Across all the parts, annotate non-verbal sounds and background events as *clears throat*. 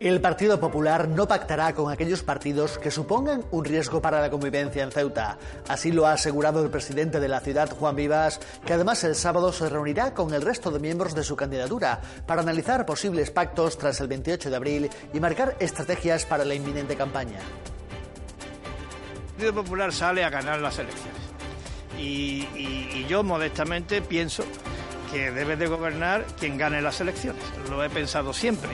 El Partido Popular no pactará con aquellos partidos que supongan un riesgo para la convivencia en Ceuta. Así lo ha asegurado el presidente de la ciudad, Juan Vivas, que además el sábado se reunirá con el resto de miembros de su candidatura para analizar posibles pactos tras el 28 de abril y marcar estrategias para la inminente campaña. El Partido Popular sale a ganar las elecciones. Y, y- yo modestamente pienso que debe de gobernar quien gane las elecciones. Lo he pensado siempre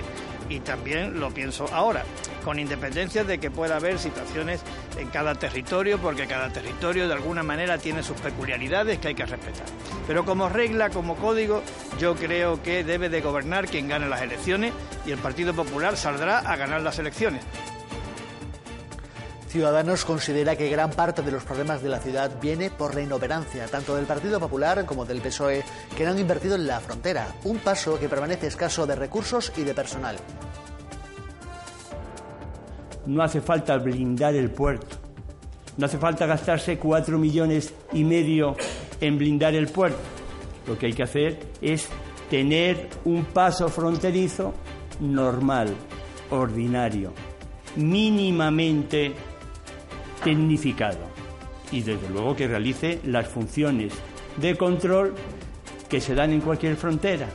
y también lo pienso ahora, con independencia de que pueda haber situaciones en cada territorio, porque cada territorio de alguna manera tiene sus peculiaridades que hay que respetar. Pero como regla, como código, yo creo que debe de gobernar quien gane las elecciones y el Partido Popular saldrá a ganar las elecciones. Ciudadanos considera que gran parte de los problemas de la ciudad viene por la inoperancia tanto del Partido Popular como del PSOE, que no han invertido en la frontera, un paso que permanece escaso de recursos y de personal. No hace falta blindar el puerto. No hace falta gastarse cuatro millones y medio en blindar el puerto. Lo que hay que hacer es tener un paso fronterizo normal, ordinario, mínimamente tecnificado y desde luego que realice las funciones de control que se dan en cualquier frontera.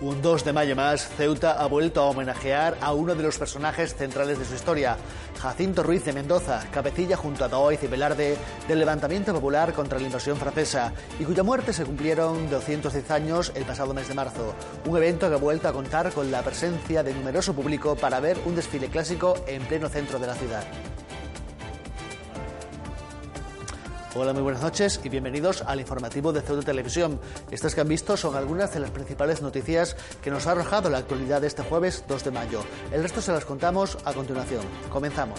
Un 2 de mayo más, Ceuta ha vuelto a homenajear a uno de los personajes centrales de su historia, Jacinto Ruiz de Mendoza, cabecilla junto a Daoiz y Velarde del levantamiento popular contra la invasión francesa y cuya muerte se cumplieron 210 años el pasado mes de marzo. Un evento que ha vuelto a contar con la presencia de numeroso público para ver un desfile clásico en pleno centro de la ciudad. Hola, muy buenas noches y bienvenidos al informativo de Ceuta Televisión. Estas que han visto son algunas de las principales noticias que nos ha arrojado la actualidad de este jueves 2 de mayo. El resto se las contamos a continuación. Comenzamos.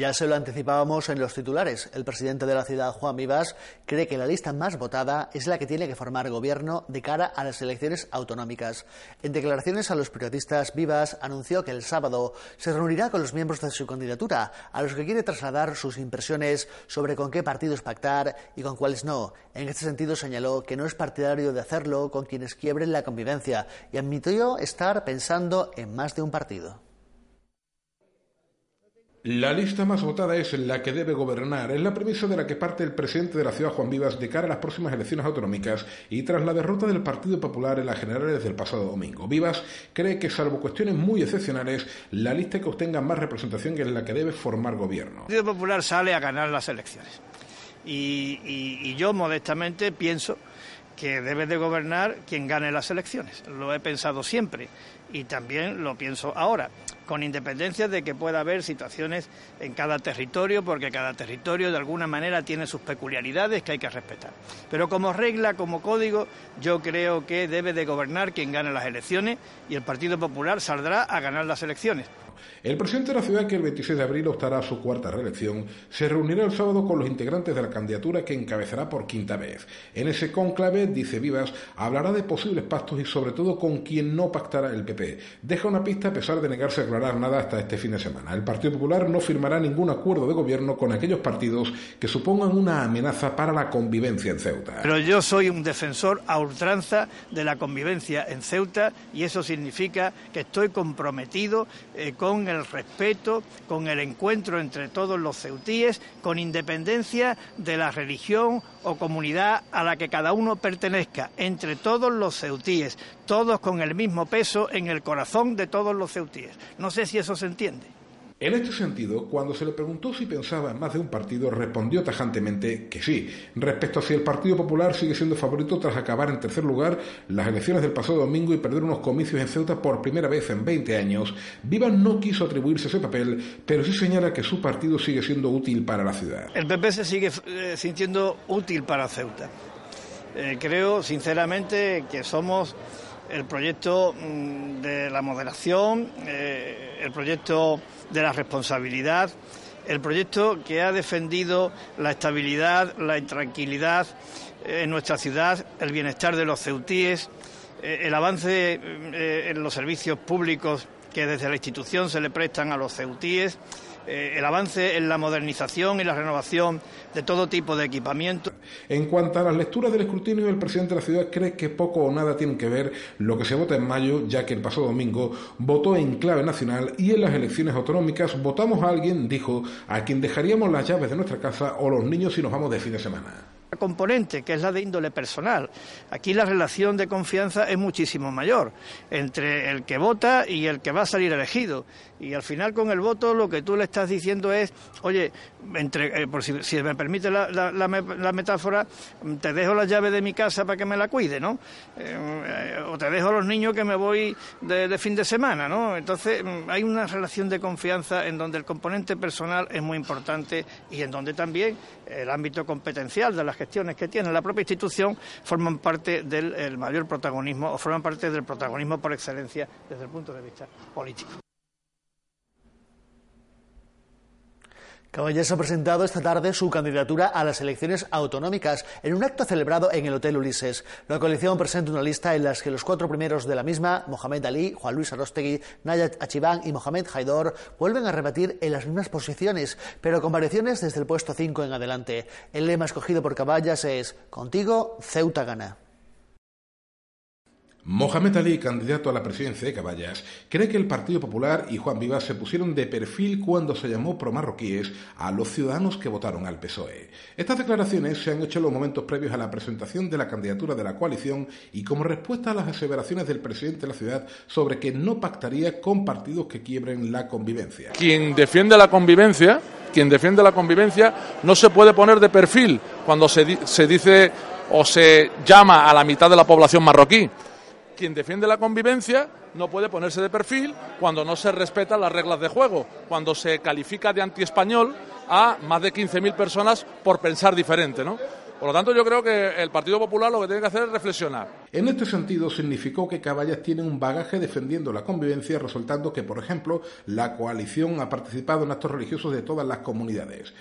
Ya se lo anticipábamos en los titulares. El presidente de la ciudad, Juan Vivas, cree que la lista más votada es la que tiene que formar gobierno de cara a las elecciones autonómicas. En declaraciones a los periodistas, Vivas anunció que el sábado se reunirá con los miembros de su candidatura, a los que quiere trasladar sus impresiones sobre con qué partidos pactar y con cuáles no. En este sentido señaló que no es partidario de hacerlo con quienes quiebren la convivencia y admitió estar pensando en más de un partido. La lista más votada es la que debe gobernar. Es la premisa de la que parte el presidente de la ciudad, Juan Vivas, de cara a las próximas elecciones autonómicas y tras la derrota del Partido Popular en las generales del pasado domingo. Vivas cree que, salvo cuestiones muy excepcionales, la lista que obtenga más representación es la que debe formar gobierno. El Partido Popular sale a ganar las elecciones. Y, y- y yo modestamente pienso que debe de gobernar quien gane las elecciones. Lo he pensado siempre y también lo pienso ahora, con independencia de que pueda haber situaciones en cada territorio, porque cada territorio de alguna manera tiene sus peculiaridades que hay que respetar. Pero como regla, como código, yo creo que debe de gobernar quien gane las elecciones y el Partido Popular saldrá a ganar las elecciones. El presidente de la ciudad, que el 26 de abril optará a su cuarta reelección, se reunirá el sábado con los integrantes de la candidatura que encabezará por quinta vez. En ese cónclave, dice Vivas, hablará de posibles pactos y sobre todo con quien no pactará el PP. Deja una pista a pesar de negarse a aclarar nada hasta este fin de semana. El Partido Popular no firmará ningún acuerdo de gobierno con aquellos partidos que supongan una amenaza para la convivencia en Ceuta. Pero yo soy un defensor a ultranza de la convivencia en Ceuta y eso significa que estoy comprometido eh, con el respeto, con el encuentro entre todos los ceutíes, con independencia de la religión o comunidad a la que cada uno pertenezca, entre todos los ceutíes, todos con el mismo peso en el corazón de todos los ceutíes. No sé si eso se entiende. En este sentido, cuando se le preguntó si pensaba en más de un partido, respondió tajantemente que sí. Respecto a si el Partido Popular sigue siendo favorito tras acabar en tercer lugar las elecciones del pasado domingo y perder unos comicios en Ceuta por primera vez en 20 años, Vivas no quiso atribuirse ese papel, pero sí señala que su partido sigue siendo útil para la ciudad. El PP se sigue eh, sintiendo útil para Ceuta. Eh, creo, sinceramente, que somos el proyecto mm, de la moderación, eh, el proyecto de la responsabilidad, el proyecto que ha defendido la estabilidad, la tranquilidad eh, en nuestra ciudad, el bienestar de los ceutíes, eh, el avance en los servicios públicos que desde la institución se le prestan a los ceutíes, el avance en la modernización y la renovación de todo tipo de equipamiento. En cuanto a las lecturas del escrutinio, el presidente de la ciudad cree que poco o nada tiene que ver lo que se vota en mayo, ya que el pasado domingo votó en clave nacional y en las elecciones autonómicas votamos a alguien, dijo, a quien dejaríamos las llaves de nuestra casa o los niños si nos vamos de fin de semana componente, que es la de índole personal. Aquí la relación de confianza es muchísimo mayor entre el que vota y el que va a salir elegido. Y al final con el voto lo que tú le estás diciendo es, oye, entre, eh, por si, me permite la, metáfora, te dejo la llave de mi casa para que me la cuide, ¿no? Eh, o te dejo los niños que me voy de, de fin de semana, ¿no? Entonces mm, hay una relación de confianza en donde el componente personal es muy importante y en donde también el ámbito competencial de las gestiones que tiene la propia institución forman parte del mayor protagonismo o forman parte del protagonismo por excelencia desde el punto de vista político. Caballés ha presentado esta tarde su candidatura a las elecciones autonómicas en un acto celebrado en el Hotel Ulises. La coalición presenta una lista en la que los cuatro primeros de la misma, Mohamed Ali, Juan Luis Arostegui, Nayat Achibán y Mohamed Haidor, vuelven a rebatir en las mismas posiciones, pero con variaciones desde el puesto 5 en adelante. El lema escogido por Caballas es Contigo, Ceuta gana. Mohamed Ali, candidato a la presidencia de Caballas, cree que el Partido Popular y Juan Vivas se pusieron de perfil cuando se llamó promarroquíes a los ciudadanos que votaron al PSOE. Estas declaraciones se han hecho en los momentos previos a la presentación de la candidatura de la coalición y como respuesta a las aseveraciones del presidente de la ciudad sobre que no pactaría con partidos que quiebren la convivencia. Quien defiende la convivencia, quien defiende la convivencia no se puede poner de perfil cuando se, se dice o se llama a la mitad de la población marroquí quien defiende la convivencia no puede ponerse de perfil cuando no se respetan las reglas de juego, cuando se califica de antiespañol a más de 15.000 personas por pensar diferente, ¿no? Por lo tanto, yo creo que el Partido Popular lo que tiene que hacer es reflexionar. En este sentido, significó que Caballas tiene un bagaje defendiendo la convivencia, resultando que, por ejemplo, la coalición ha participado en actos religiosos de todas las comunidades.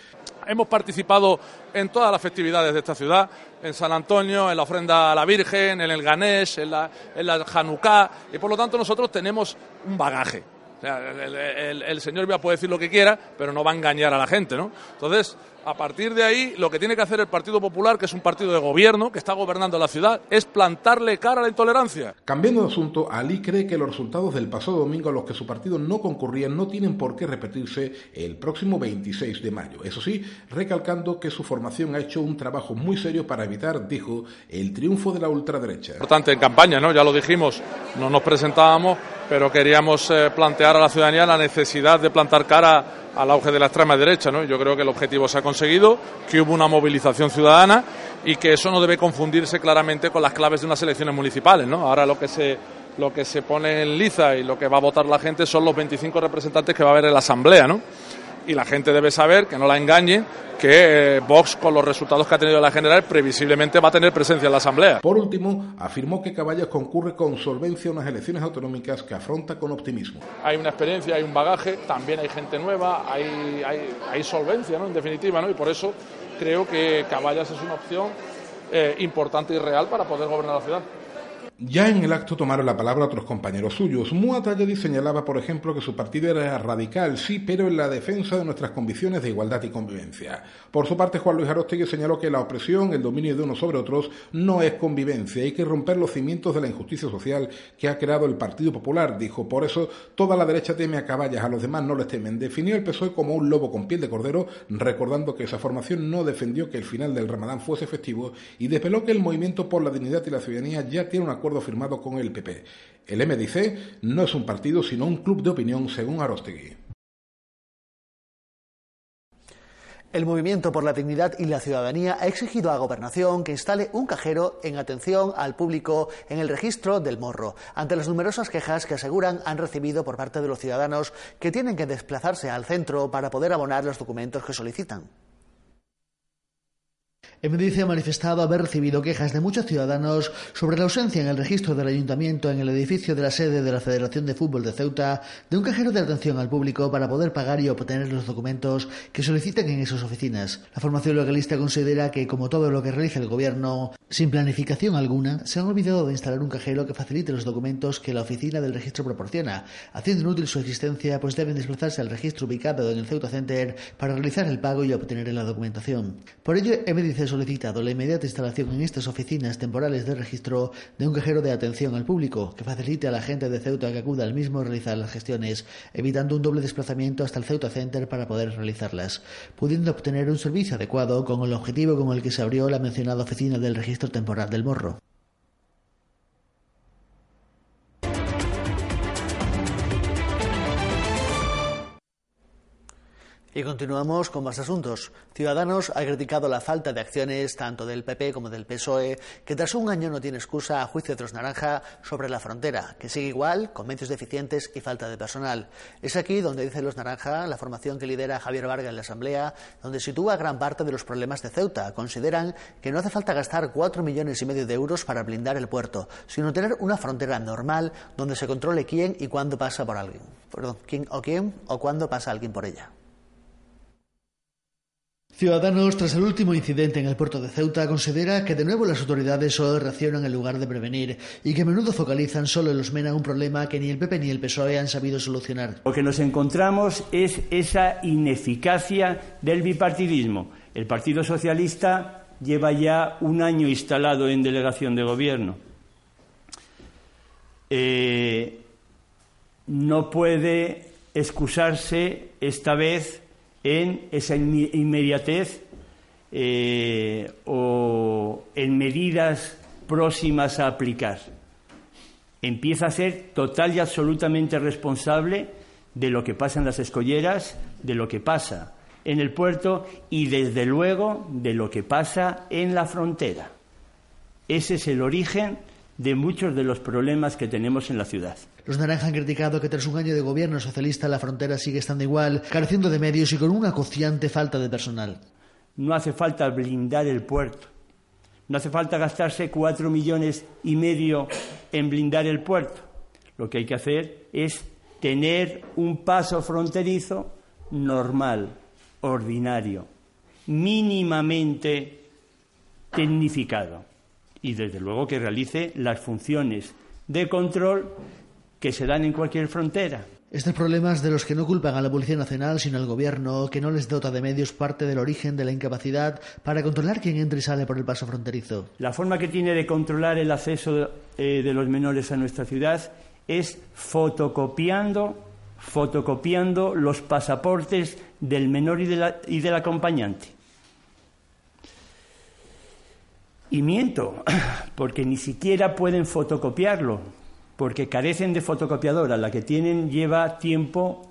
Hemos participado en todas las festividades de esta ciudad, en San Antonio, en la ofrenda a la Virgen, en el Ganesh, en la, en la Hanukkah, y por lo tanto nosotros tenemos un bagaje. El, el, señor ya puede decir lo que quiera, pero no va a engañar a la gente, ¿no? Entonces, a partir de ahí, lo que tiene que hacer el Partido Popular, que es un partido de gobierno, que está gobernando la ciudad, es plantarle cara a la intolerancia. Cambiando de asunto, Ali cree que los resultados del pasado domingo a los que su partido no concurría no tienen por qué repetirse el próximo 26 de mayo. Eso sí, recalcando que su formación ha hecho un trabajo muy serio para evitar, dijo, el triunfo de la ultraderecha. Importante en campaña, ¿no? Ya lo dijimos, no nos presentábamos, pero queríamos eh, plantear a la ciudadanía la necesidad de plantar cara al auge de la extrema derecha. ¿no? Yo creo que el objetivo se ha conseguido, que hubo una movilización ciudadana y que eso no debe confundirse claramente con las claves de unas elecciones municipales. ¿no? Ahora lo que se lo que se pone en liza y lo que va a votar la gente son los 25 representantes que va a haber en la Asamblea, ¿no? Y la gente debe saber, que no la engañen, que eh, Vox, con los resultados que ha tenido la general, previsiblemente va a tener presencia en la Asamblea. Por último, afirmó que Caballas concurre con solvencia a unas elecciones autonómicas que afronta con optimismo. Hay una experiencia, hay un bagaje, también hay gente nueva, hay, hay, solvencia, ¿no? en definitiva, ¿no? y por eso creo que Caballas es una opción eh, importante y real para poder gobernar la ciudad. Ya en el acto tomaron la palabra otros compañeros suyos. Muatalledi señalaba, por ejemplo, que su partido era radical, sí, pero en la defensa de nuestras convicciones de igualdad y convivencia. Por su parte, Juan Luis Arostegui señaló que la opresión, el dominio de unos sobre otros, no es convivencia. Hay que romper los cimientos de la injusticia social que ha creado el Partido Popular, dijo. Por eso, toda la derecha teme a caballas, a los demás no les temen. Definió el PSOE como un lobo con piel de cordero, recordando que esa formación no defendió que el final del Ramadán fuese efectivo y desveló que el movimiento por la dignidad y la ciudadanía ya tiene un acuerdo firmado con el PP. El MDC no es un partido, sino un club de opinión, según Arostegui. El Movimiento por la Dignidad y la Ciudadanía ha exigido a Gobernación que instale un cajero en atención al público en el registro del morro, ante las numerosas quejas que aseguran han recibido por parte de los ciudadanos que tienen que desplazarse al centro para poder abonar los documentos que solicitan. Emedice ha manifestado haber recibido quejas de muchos ciudadanos sobre la ausencia en el registro del ayuntamiento en el edificio de la sede de la Federación de Fútbol de Ceuta de un cajero de atención al público para poder pagar y obtener los documentos que solicitan en esas oficinas. La formación localista considera que, como todo lo que realiza el gobierno, sin planificación alguna, se han olvidado de instalar un cajero que facilite los documentos que la oficina del registro proporciona, haciendo inútil su existencia, pues deben desplazarse al registro ubicado en el Ceuta Center para realizar el pago y obtener la documentación. Por ello, Emedice solicitado la inmediata instalación en estas oficinas temporales de registro de un cajero de atención al público que facilite a la gente de Ceuta que acuda al mismo realizar las gestiones, evitando un doble desplazamiento hasta el Ceuta Center para poder realizarlas, pudiendo obtener un servicio adecuado con el objetivo con el que se abrió la mencionada oficina del registro temporal del morro. Y continuamos con más asuntos. Ciudadanos ha criticado la falta de acciones tanto del PP como del PSOE, que tras un año no tiene excusa a juicio de los naranja sobre la frontera, que sigue igual, con medios deficientes y falta de personal. Es aquí donde dice los naranja, la formación que lidera Javier Vargas en la Asamblea, donde sitúa gran parte de los problemas de Ceuta. Consideran que no hace falta gastar cuatro millones y medio de euros para blindar el puerto, sino tener una frontera normal donde se controle quién y cuándo pasa por alguien. Perdón, quién o quién o cuándo pasa alguien por ella. Ciudadanos, tras el último incidente en el puerto de Ceuta, considera que de nuevo las autoridades solo reaccionan en lugar de prevenir y que a menudo focalizan solo en los MENA un problema que ni el PP ni el PSOE han sabido solucionar. Lo que nos encontramos es esa ineficacia del bipartidismo. El Partido Socialista lleva ya un año instalado en delegación de gobierno. Eh, no puede excusarse esta vez en esa inmediatez eh, o en medidas próximas a aplicar. Empieza a ser total y absolutamente responsable de lo que pasa en las escolleras, de lo que pasa en el puerto y, desde luego, de lo que pasa en la frontera. Ese es el origen de muchos de los problemas que tenemos en la ciudad. Los naranjas han criticado que tras un año de gobierno socialista la frontera sigue estando igual, careciendo de medios y con una acuciante falta de personal. No hace falta blindar el puerto. No hace falta gastarse cuatro millones y medio en blindar el puerto. Lo que hay que hacer es tener un paso fronterizo normal, ordinario, mínimamente tecnificado y desde luego que realice las funciones de control que se dan en cualquier frontera. Estos problemas de los que no culpan a la Policía Nacional, sino al Gobierno, que no les dota de medios, parte del origen de la incapacidad para controlar quién entra y sale por el paso fronterizo. La forma que tiene de controlar el acceso eh, de los menores a nuestra ciudad es fotocopiando, fotocopiando los pasaportes del menor y, y del acompañante. Y miento, *clears throat* porque ni siquiera pueden fotocopiarlo, porque carecen de fotocopiadora. La que tienen lleva tiempo,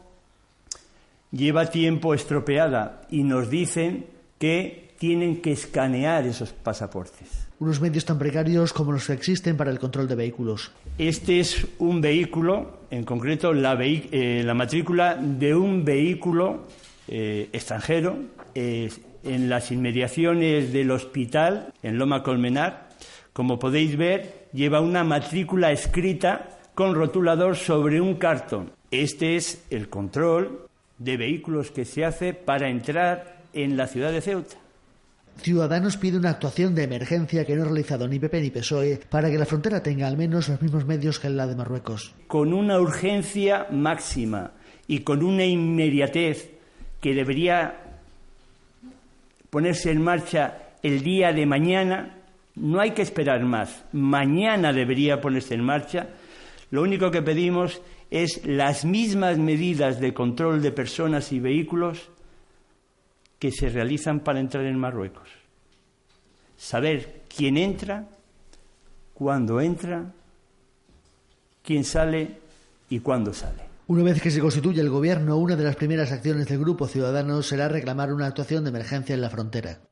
lleva tiempo estropeada y nos dicen que tienen que escanear esos pasaportes. Unos medios tan precarios como los que existen para el control de vehículos. Este es un vehículo, en concreto la, eh, matrícula de un vehículo eh, extranjero, en las inmediaciones del hospital, en Loma Colmenar. Como podéis ver, lleva una matrícula escrita con rotulador sobre un cartón. Este es el control de vehículos que se hace para entrar en la ciudad de Ceuta. Ciudadanos pide una actuación de emergencia que no ha realizado ni PP ni PSOE para que la frontera tenga al menos los mismos medios que la de Marruecos. Con una urgencia máxima y con una inmediatez que debería ponerse en marcha el día de mañana, no hay que esperar más. Mañana debería ponerse en marcha. Lo único que pedimos es las mismas medidas de control de personas y vehículos que se realizan para entrar en Marruecos. Saber quién entra, cuándo entra, quién sale y cuándo sale. Una vez que se constituye el gobierno, una de las primeras acciones del Grupo Ciudadanos será reclamar una actuación de emergencia en la frontera.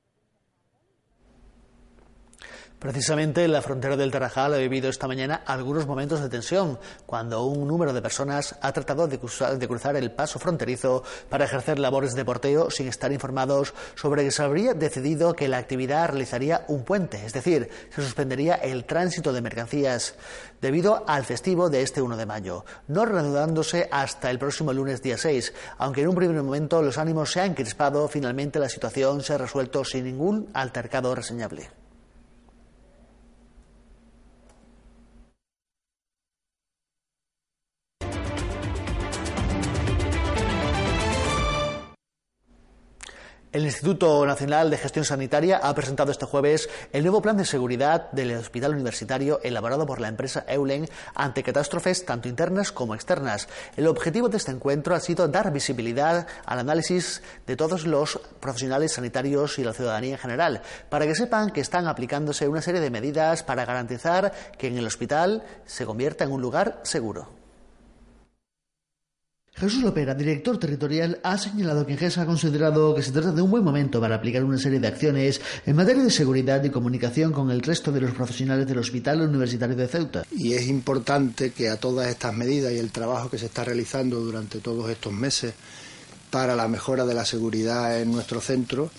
Precisamente la frontera del Tarajal ha vivido esta mañana algunos momentos de tensión, cuando un número de personas ha tratado de cruzar, el paso fronterizo para ejercer labores de porteo sin estar informados sobre que se habría decidido que la actividad realizaría un puente, es decir, se suspendería el tránsito de mercancías debido al festivo de este 1 de mayo, no reanudándose hasta el próximo lunes día 6, aunque en un primer momento los ánimos se han crispado, finalmente la situación se ha resuelto sin ningún altercado reseñable. El Instituto Nacional de Gestión Sanitaria ha presentado este jueves el nuevo plan de seguridad del hospital universitario elaborado por la empresa Eulen ante catástrofes tanto internas como externas. El objetivo de este encuentro ha sido dar visibilidad al análisis de todos los profesionales sanitarios y la ciudadanía en general, para que sepan que están aplicándose una serie de medidas para garantizar que en el hospital se convierta en un lugar seguro. Jesús Lopera, director territorial, ha señalado que Ingesa ha considerado que se trata de un buen momento para aplicar una serie de acciones en materia de seguridad y comunicación con el resto de los profesionales del Hospital Universitario de Ceuta. Y es importante que a todas estas medidas y el trabajo que se está realizando durante todos estos meses para la mejora de la seguridad en nuestro centro,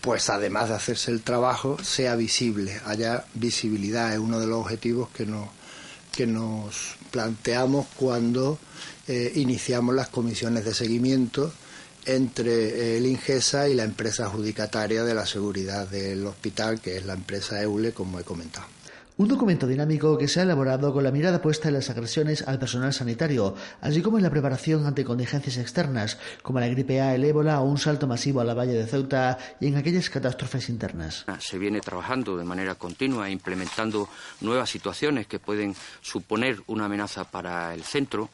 pues además de hacerse el trabajo, sea visible, haya visibilidad. Es uno de los objetivos que nos, que nos planteamos cuando eh, iniciamos las comisiones de seguimiento entre eh, el INGESA y la empresa adjudicataria de la seguridad del hospital, que es la empresa EULE, como he comentado. Un documento dinámico que se ha elaborado con la mirada puesta en las agresiones al personal sanitario, así como en la preparación ante contingencias externas, como la gripe A, el ébola o un salto masivo a la valle de Ceuta y en aquellas catástrofes internas. Se viene trabajando de manera continua, implementando nuevas situaciones que pueden suponer una amenaza para el centro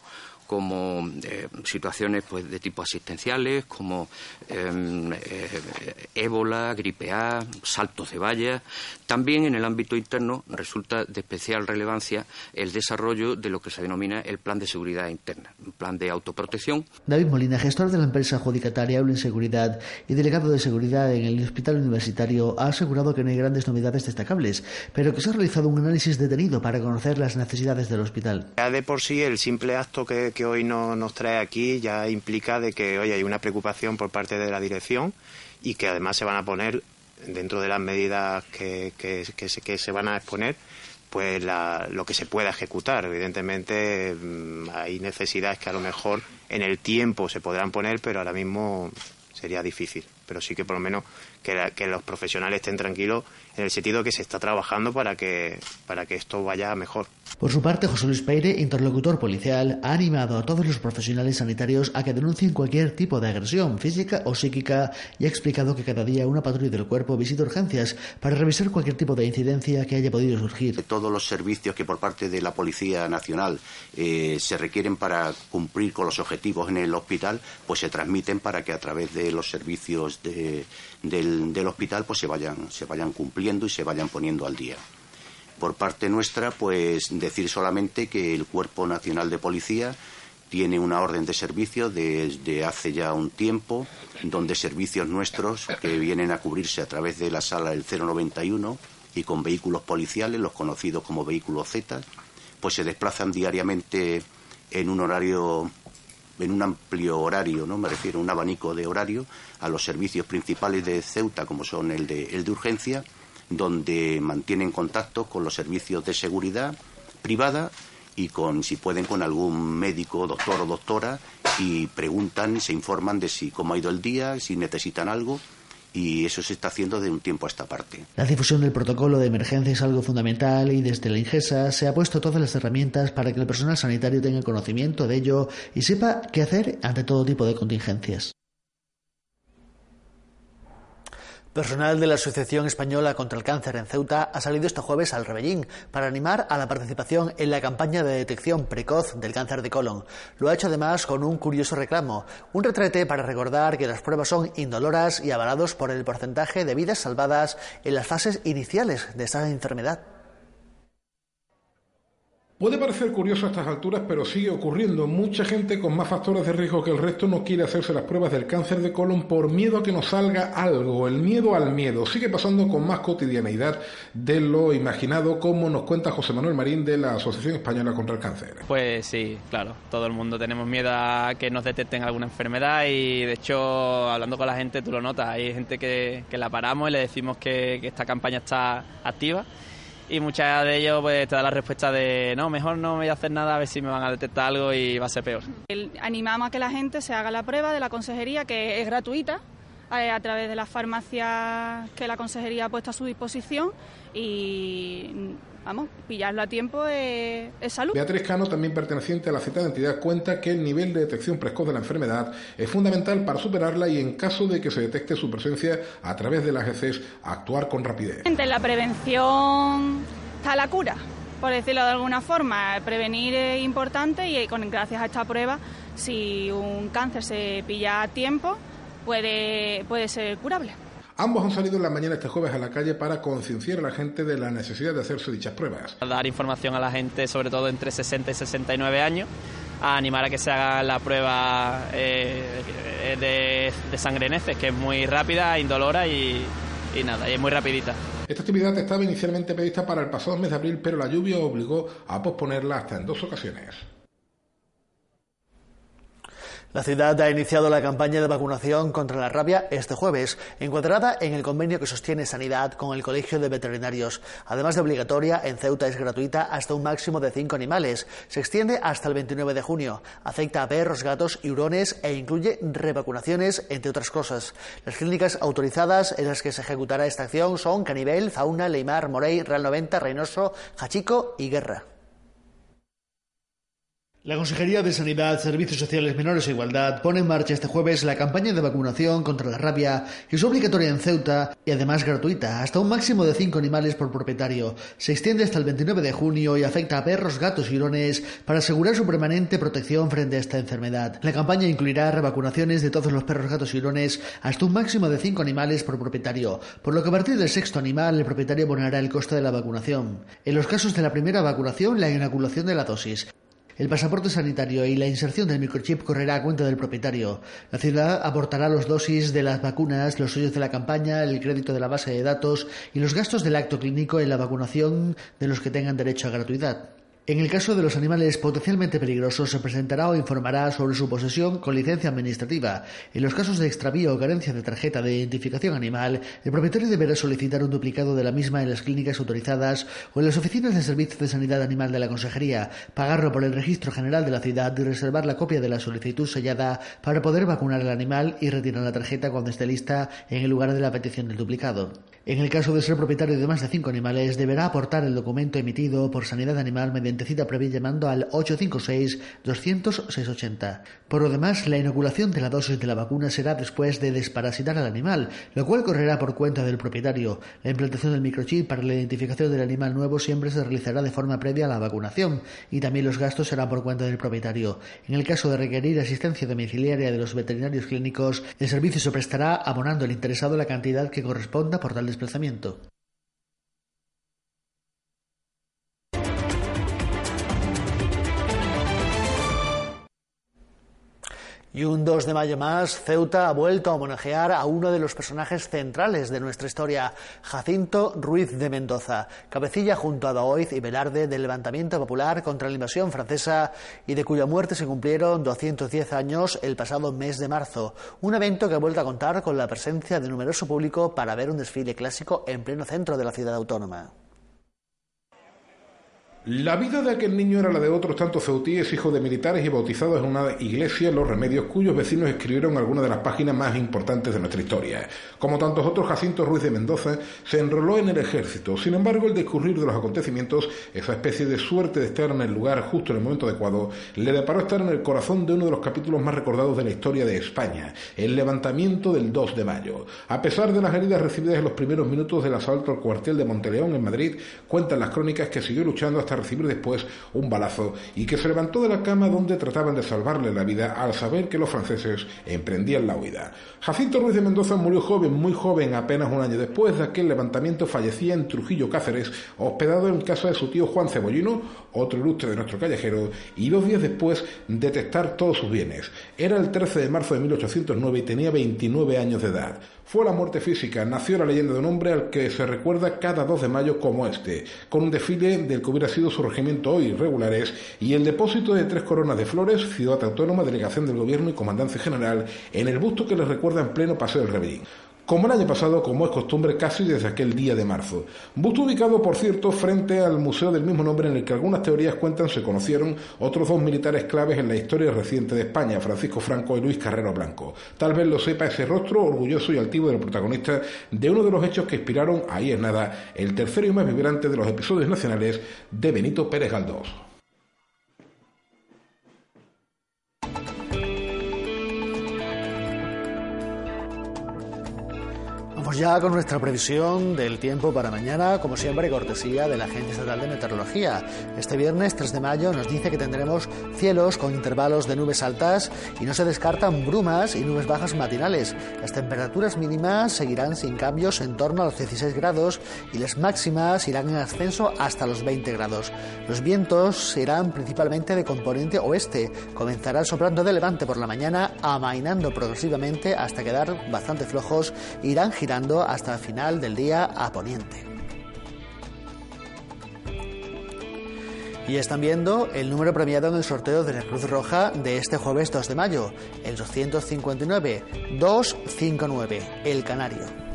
como eh, situaciones pues, de tipo asistenciales, como em, eh, ébola, gripe A, saltos de vallas. También en el ámbito interno resulta de especial relevancia el desarrollo de lo que se denomina el plan de seguridad interna, un plan de autoprotección. David Molina, gestor de la empresa adjudicataria Eulen Seguridad y delegado de seguridad en el Hospital Universitario, ha asegurado que no hay grandes novedades destacables, pero que se ha realizado un análisis detenido para conocer las necesidades del hospital. Ya de por sí el simple acto que hoy no, nos trae aquí ya implica de que hoy hay una preocupación por parte de la dirección y que además se van a poner dentro de las medidas que, que, se, van a exponer pues lo que se pueda ejecutar. Evidentemente mm, hay necesidades que a lo mejor en el tiempo se podrán poner, pero ahora mismo sería difícil. Pero sí que por lo menos que, los profesionales estén tranquilos en el sentido que se está trabajando para que, para que esto vaya mejor. Por su parte, José Luis Peire, interlocutor policial, ha animado a todos los profesionales sanitarios a que denuncien cualquier tipo de agresión física o psíquica y ha explicado que cada día una patrulla del cuerpo visita urgencias para revisar cualquier tipo de incidencia que haya podido surgir. Todos los servicios que por parte de la Policía Nacional eh, se requieren para cumplir con los objetivos en el hospital, pues se transmiten para que a través de los servicios de del, hospital pues se vayan, se vayan cumpliendo y se vayan poniendo al día. Por parte nuestra, pues decir solamente que el Cuerpo Nacional de Policía tiene una orden de servicio desde hace ya un tiempo, donde servicios nuestros que vienen a cubrirse a través de la sala del 091 y con vehículos policiales, los conocidos como vehículos Z, pues se desplazan diariamente en un horario en un amplio horario, ¿no? Me refiero a un abanico de horario a los servicios principales de Ceuta, como son el de, el de urgencia, donde mantienen contacto con los servicios de seguridad privada y con, si pueden, con algún médico, doctor o doctora y preguntan, se informan de si cómo ha ido el día, si necesitan algo y eso se está haciendo de un tiempo a esta parte. La difusión del protocolo de emergencia es algo fundamental y desde la INGESA se ha puesto todas las herramientas para que el personal sanitario tenga conocimiento de ello y sepa qué hacer ante todo tipo de contingencias. Personal de la Asociación Española contra el Cáncer en Ceuta ha salido este jueves al Rebellín para animar a la participación en la campaña de detección precoz del cáncer de colon. Lo ha hecho además con un curioso reclamo, un retrete para recordar que las pruebas son indoloras y avalados por el porcentaje de vidas salvadas en las fases iniciales de esta enfermedad. Puede parecer curioso a estas alturas, pero sigue ocurriendo. Mucha gente con más factores de riesgo que el resto no quiere hacerse las pruebas del cáncer de colon por miedo a que nos salga algo. El miedo al miedo sigue pasando con más cotidianeidad de lo imaginado, como nos cuenta José Manuel Marín de la Asociación Española contra el Cáncer. Pues sí, claro, todo el mundo tenemos miedo a que nos detecten alguna enfermedad y de hecho, hablando con la gente, tú lo notas, hay gente que, la paramos y le decimos que esta campaña está activa y muchas de ellos pues te da la respuesta de no, mejor no me voy a hacer nada a ver si me van a detectar algo y va a ser peor. animamos a que la gente se haga la prueba de la consejería que es gratuita eh, a través de las farmacias que la consejería ha puesto a su disposición y vamos, pillarlo a tiempo es, salud. Beatriz Cano, también perteneciente a la citada entidad, cuenta que el nivel de detección precoz de la enfermedad es fundamental para superarla y en caso de que se detecte su presencia a través de las heces, actuar con rapidez. En la prevención está la cura, por decirlo de alguna forma. Prevenir es importante y con, gracias a esta prueba, si un cáncer se pilla a tiempo, puede, puede ser curable. Ambos han salido en la mañana este jueves a la calle para concienciar a la gente de la necesidad de hacerse dichas pruebas. Dar información a la gente, sobre todo entre 60 y 69 años, a animar a que se haga la prueba eh, de, sangre en heces, que es muy rápida, indolora y, y nada, y es muy rapidita. Esta actividad estaba inicialmente prevista para el pasado mes de abril, pero la lluvia obligó a posponerla hasta en dos ocasiones. La ciudad ha iniciado la campaña de vacunación contra la rabia este jueves, encuadrada en el convenio que sostiene Sanidad con el Colegio de Veterinarios. Además de obligatoria, en Ceuta es gratuita hasta un máximo de cinco animales. Se extiende hasta el 29 de junio. Afecta a perros, gatos y hurones e incluye revacunaciones, entre otras cosas. Las clínicas autorizadas en las que se ejecutará esta acción son Canibel, Fauna, Leimar, Morey, Real 90, Reynoso, Hachico y Guerra. La Consejería de Sanidad, Servicios Sociales Menores e Igualdad pone en marcha este jueves la campaña de vacunación contra la rabia, que es obligatoria en Ceuta y además gratuita, hasta un máximo de cinco animales por propietario. Se extiende hasta el 29 de junio y afecta a perros, gatos y hurones para asegurar su permanente protección frente a esta enfermedad. La campaña incluirá revacunaciones de todos los perros, gatos y hurones hasta un máximo de cinco animales por propietario, por lo que a partir del sexto animal el propietario abonará el coste de la vacunación. En los casos de la primera vacunación, la inoculación de la dosis. El pasaporte sanitario y la inserción del microchip correrá a cuenta del propietario. La ciudad aportará los dosis de las vacunas, los sellos de la campaña, el crédito de la base de datos y los gastos del acto clínico en la vacunación de los que tengan derecho a gratuidad. En el caso de los animales potencialmente peligrosos, se presentará o informará sobre su posesión con licencia administrativa. En los casos de extravío o carencia de tarjeta de identificación animal, el propietario deberá solicitar un duplicado de la misma en las clínicas autorizadas o en las oficinas de servicios de sanidad animal de la Consejería, pagarlo por el registro general de la ciudad y reservar la copia de la solicitud sellada para poder vacunar al animal y retirar la tarjeta cuando esté lista en el lugar de la petición del duplicado. En el caso de ser propietario de más de cinco animales, deberá aportar el documento emitido por Sanidad Animal mediante cita previa llamando al 856-200-680. Por lo demás, la inoculación de la dosis de la vacuna será después de desparasitar al animal, lo cual correrá por cuenta del propietario. La implantación del microchip para la identificación del animal nuevo siempre se realizará de forma previa a la vacunación y también los gastos serán por cuenta del propietario. En el caso de requerir asistencia domiciliaria de los veterinarios clínicos, el servicio se prestará abonando al interesado la cantidad que corresponda por tal desplazamiento. Y un 2 de mayo más, Ceuta ha vuelto a homenajear a uno de los personajes centrales de nuestra historia, Jacinto Ruiz de Mendoza, cabecilla junto a Daoiz y Velarde del levantamiento popular contra la invasión francesa y de cuya muerte se cumplieron 210 años el pasado mes de marzo. Un evento que ha vuelto a contar con la presencia de numeroso público para ver un desfile clásico en pleno centro de la ciudad autónoma. La vida de aquel niño era la de otros tantos ceutíes, hijos de militares y bautizados en una iglesia Los Remedios, cuyos vecinos escribieron algunas de las páginas más importantes de nuestra historia. Como tantos otros, Jacinto Ruiz de Mendoza se enroló en el ejército. Sin embargo, el discurrir de los acontecimientos, esa especie de suerte de estar en el lugar justo en el momento adecuado, le deparó estar en el corazón de uno de los capítulos más recordados de la historia de España, el levantamiento del 2 de mayo. A pesar de las heridas recibidas en los primeros minutos del asalto al cuartel de Monteleón en Madrid, cuentan las crónicas que siguió luchando hasta hasta recibir después un balazo y que se levantó de la cama donde trataban de salvarle la vida al saber que los franceses emprendían la huida. Jacinto Ruiz de Mendoza murió joven, muy joven, apenas un año después de aquel levantamiento fallecía en Trujillo Cáceres, hospedado en casa de su tío Juan Cebollino, otro ilustre de nuestro callejero, y dos días después detestar todos sus bienes. Era el 13 de marzo de 1809 y tenía 29 años de edad. Fue la muerte física, nació la leyenda de un hombre al que se recuerda cada 2 de mayo como este, con un desfile del que hubiera sido su regimiento hoy regulares y el depósito de tres coronas de flores, ciudad autónoma, delegación del gobierno y comandancia general, en el busto que les recuerda en pleno paseo del Rebellín como el año pasado, como es costumbre casi desde aquel día de marzo. Busto ubicado, por cierto, frente al museo del mismo nombre en el que algunas teorías cuentan se conocieron otros dos militares claves en la historia reciente de España, Francisco Franco y Luis Carrero Blanco. Tal vez lo sepa ese rostro orgulloso y altivo del protagonista de uno de los hechos que inspiraron, ahí es nada, el tercero y más vibrante de los episodios nacionales de Benito Pérez Galdós. Ya con nuestra previsión del tiempo para mañana, como siempre, cortesía de la Agencia Estatal de Meteorología. Este viernes 3 de mayo nos dice que tendremos cielos con intervalos de nubes altas y no se descartan brumas y nubes bajas matinales. Las temperaturas mínimas seguirán sin cambios en torno a los 16 grados y las máximas irán en ascenso hasta los 20 grados. Los vientos serán principalmente de componente oeste, comenzarán soplando de levante por la mañana, amainando progresivamente hasta quedar bastante flojos, irán girando hasta el final del día a poniente. Y están viendo el número premiado en el sorteo de la Cruz Roja de este jueves 2 de mayo, el 259 259, el Canario.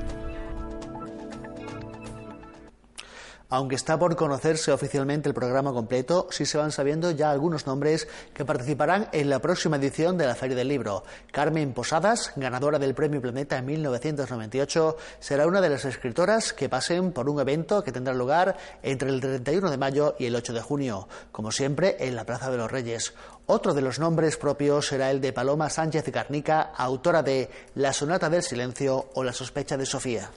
Aunque está por conocerse oficialmente el programa completo, sí se van sabiendo ya algunos nombres que participarán en la próxima edición de la Feria del Libro. Carmen Posadas, ganadora del Premio Planeta en 1998, será una de las escritoras que pasen por un evento que tendrá lugar entre el 31 de mayo y el 8 de junio, como siempre en la Plaza de los Reyes. Otro de los nombres propios será el de Paloma Sánchez Garnica, autora de La Sonata del Silencio o La Sospecha de Sofía.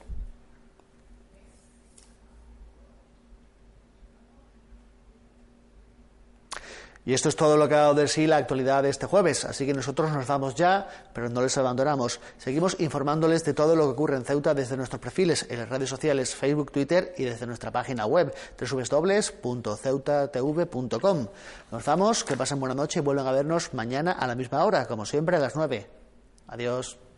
Y esto es todo lo que ha dado de sí la actualidad de este jueves. Así que nosotros nos vamos ya, pero no les abandonamos. Seguimos informándoles de todo lo que ocurre en Ceuta desde nuestros perfiles en las redes sociales Facebook, Twitter y desde nuestra página web www.ceutatv.com. Nos vamos, que pasen buena noche y vuelvan a vernos mañana a la misma hora, como siempre a las 9. Adiós.